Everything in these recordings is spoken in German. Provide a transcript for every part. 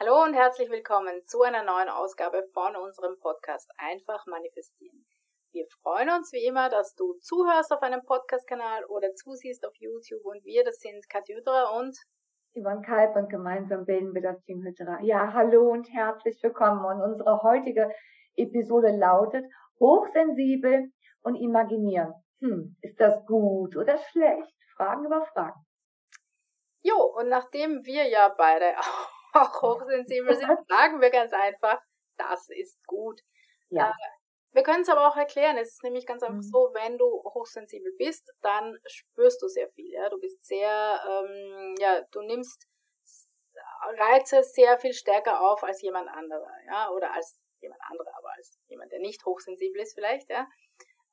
Hallo und herzlich willkommen zu einer neuen Ausgabe von unserem Podcast Einfach manifestieren. Wir freuen uns wie immer, dass du zuhörst auf einem Podcast-Kanal oder zusiehst auf YouTube und wir, das sind Katja Hütterer und Yvonne Kalb und gemeinsam bilden wir das Team Hütterer. Ja, hallo und herzlich willkommen und unsere heutige Episode lautet Hochsensibel und Imaginieren. Hm, ist das gut oder schlecht? Fragen über Fragen. Jo, und nachdem wir ja beide auch auch hochsensibel sind, sagen wir ganz einfach, das ist gut. Ja. Äh, wir können es aber auch erklären. Es ist nämlich ganz einfach mhm. so, wenn du hochsensibel bist, dann spürst du sehr viel. Ja? Du bist sehr, ähm, ja, du nimmst Reize sehr viel stärker auf als jemand anderer, ja, oder als jemand anderer, aber als jemand, der nicht hochsensibel ist vielleicht, ja.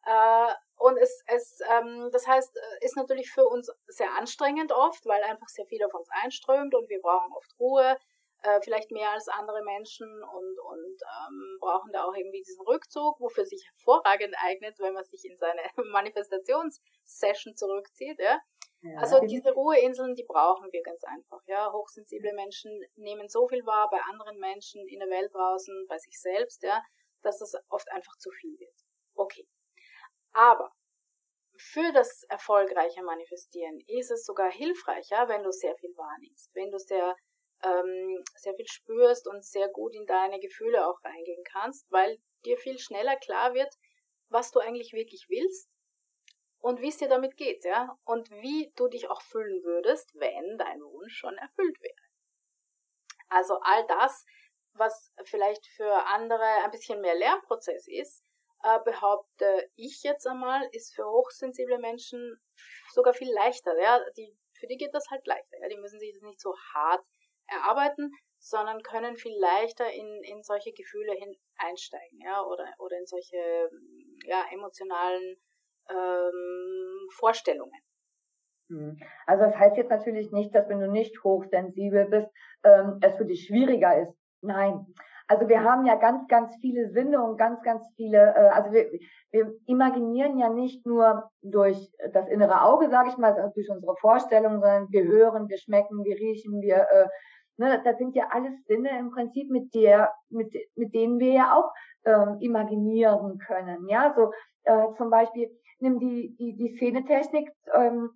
Äh, und es, es ähm, das heißt, äh, ist natürlich für uns sehr anstrengend oft, weil einfach sehr viel auf uns einströmt und wir brauchen oft Ruhe, äh, vielleicht mehr als andere Menschen und, und ähm, brauchen da auch irgendwie diesen Rückzug, wofür sich hervorragend eignet, wenn man sich in seine Manifestationssession zurückzieht. Ja? Ja, also diese Ruheinseln, die brauchen wir ganz einfach. Ja, hochsensible Menschen nehmen so viel wahr bei anderen Menschen in der Welt draußen, bei sich selbst, ja, dass das oft einfach zu viel wird. Okay. Aber für das erfolgreiche Manifestieren ist es sogar hilfreicher, wenn du sehr viel wahrnimmst, wenn du sehr, ähm, sehr viel spürst und sehr gut in deine Gefühle auch reingehen kannst, weil dir viel schneller klar wird, was du eigentlich wirklich willst und wie es dir damit geht, ja, und wie du dich auch fühlen würdest, wenn dein Wunsch schon erfüllt wäre. Also all das, was vielleicht für andere ein bisschen mehr Lernprozess ist, äh, behaupte ich jetzt einmal, ist für hochsensible Menschen sogar viel leichter. Ja? Die, für die geht das halt leichter. Ja? Die müssen sich das nicht so hart erarbeiten, sondern können viel leichter in, in solche Gefühle hin einsteigen, ja, oder, oder in solche ja, emotionalen ähm, Vorstellungen. Hm. Also das heißt jetzt natürlich nicht, dass wenn du nicht hochsensibel bist, ähm, es für dich schwieriger ist. Nein. Also wir haben ja ganz, ganz viele Sinne und ganz, ganz viele, äh, also wir, wir imaginieren ja nicht nur durch das innere Auge, sage ich mal, durch unsere Vorstellungen, sondern wir hören, wir schmecken, wir riechen, wir, äh, ne, das sind ja alles Sinne im Prinzip, mit der, mit, mit denen wir ja auch ähm, imaginieren können. Ja, so äh, zum Beispiel nimm die die die Szenetechnik. Ähm,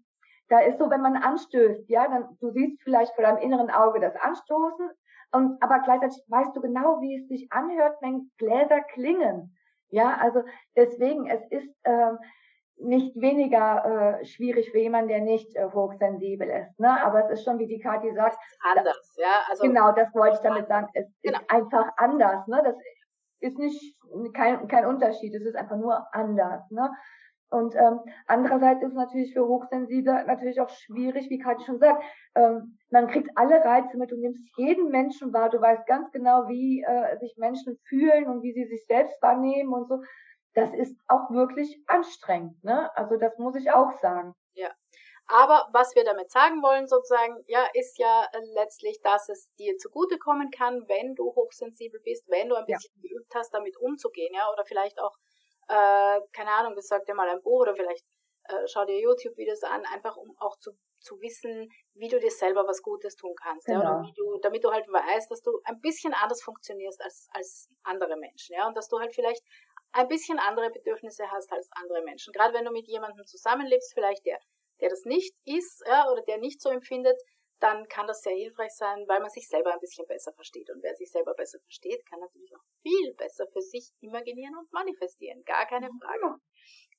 da ist so, wenn man anstößt, ja, dann du siehst vielleicht vor deinem inneren Auge das Anstoßen, und, aber gleichzeitig weißt du genau, wie es sich anhört, wenn Gläser klingen. Ja, also deswegen, es ist ähm, nicht weniger äh, schwierig für jemanden, der nicht äh, hochsensibel ist. Ne? Aber es ist schon, wie die Kathi sagt, anders. Ja, also genau, das wollte ich damit sagen. Es genau. ist einfach anders. Ne? Das ist nicht kein kein Unterschied. Es ist einfach nur anders. Ne? Und ähm, andererseits ist es natürlich für Hochsensible natürlich auch schwierig, wie Kathi schon sagt. Ähm, man kriegt alle Reize mit, du nimmst jeden Menschen wahr, du weißt ganz genau, wie äh, sich Menschen fühlen und wie sie sich selbst wahrnehmen und so. Das ist auch wirklich anstrengend, ne? Also das muss ich auch sagen. Ja. Aber was wir damit sagen wollen, sozusagen, ja, ist ja äh, letztlich, dass es dir zugutekommen kann, wenn du hochsensibel bist, wenn du ein bisschen ja. geübt hast, damit umzugehen, ja, oder vielleicht auch äh, keine Ahnung, besorg dir mal ein Buch oder vielleicht äh, schau dir YouTube-Videos an, einfach um auch zu, zu wissen, wie du dir selber was Gutes tun kannst. Genau. Ja, oder wie du, damit du halt weißt, dass du ein bisschen anders funktionierst als, als andere Menschen. Ja, und dass du halt vielleicht ein bisschen andere Bedürfnisse hast als andere Menschen. Gerade wenn du mit jemandem zusammenlebst, vielleicht der, der das nicht ist, ja, oder der nicht so empfindet, dann kann das sehr hilfreich sein, weil man sich selber ein bisschen besser versteht. Und wer sich selber besser versteht, kann natürlich auch viel besser für sich imaginieren und manifestieren. Gar keine Frage.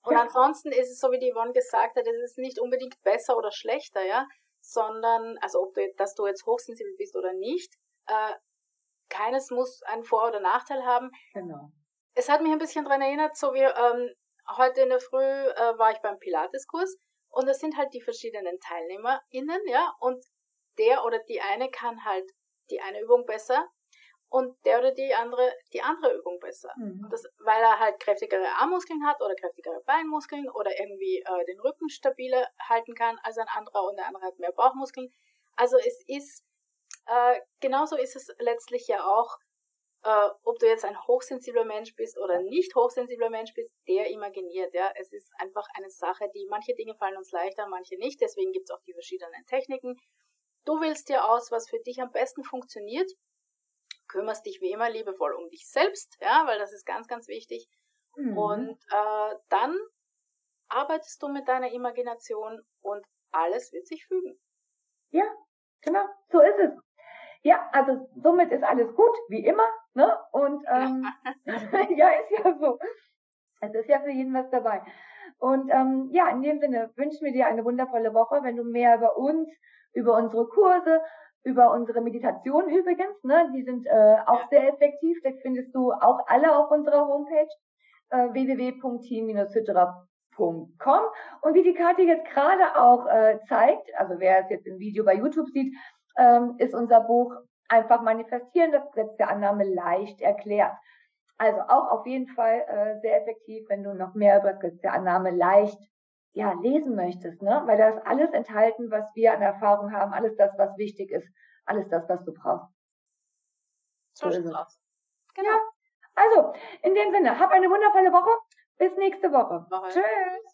Und ansonsten ist es so, wie die Yvonne gesagt hat, es ist nicht unbedingt besser oder schlechter, ja, sondern, also ob du, dass du jetzt hochsensibel bist oder nicht, äh, keines muss einen Vor- oder Nachteil haben. Genau. Es hat mich ein bisschen daran erinnert, so wie ähm, heute in der Früh äh, war ich beim Pilates-Kurs und es sind halt die verschiedenen TeilnehmerInnen, ja, und der oder die eine kann halt die eine Übung besser und der oder die andere die andere Übung besser. Mhm. Das, weil er halt kräftigere Armmuskeln hat oder kräftigere Beinmuskeln oder irgendwie äh, den Rücken stabiler halten kann als ein anderer und der andere hat mehr Bauchmuskeln. Also es ist, äh, genauso ist es letztlich ja auch, äh, ob du jetzt ein hochsensibler Mensch bist oder nicht hochsensibler Mensch bist, der imaginiert. Ja, Es ist einfach eine Sache, die manche Dinge fallen uns leichter, manche nicht. Deswegen gibt es auch die verschiedenen Techniken. Du wählst dir aus, was für dich am besten funktioniert kümmerst dich wie immer liebevoll um dich selbst, ja, weil das ist ganz, ganz wichtig. Mhm. Und äh, dann arbeitest du mit deiner Imagination und alles wird sich fügen. Ja, genau, so ist es. Ja, also somit ist alles gut, wie immer, ne? Und ähm, ja, ist ja so. Es ist ja für jeden was dabei. Und ähm, ja, in dem Sinne wünschen wir dir eine wundervolle Woche. Wenn du mehr über uns, über unsere Kurse, über unsere Meditation übrigens, ne, die sind äh, auch sehr effektiv. Das findest du auch alle auf unserer Homepage äh, www.team-hydra.com. Und wie die Karte jetzt gerade auch äh, zeigt, also wer es jetzt im Video bei YouTube sieht, ähm, ist unser Buch einfach manifestieren, das Gesetz der Annahme leicht erklärt. Also auch auf jeden Fall äh, sehr effektiv, wenn du noch mehr über das Gesetz der Annahme leicht ja, lesen möchtest, ne? Weil da ist alles enthalten, was wir an Erfahrung haben, alles das, was wichtig ist, alles das, was du brauchst. So, so ist es. Genau. Ja. Also, in dem Sinne, hab eine wundervolle Woche. Bis nächste Woche. Woche. Tschüss.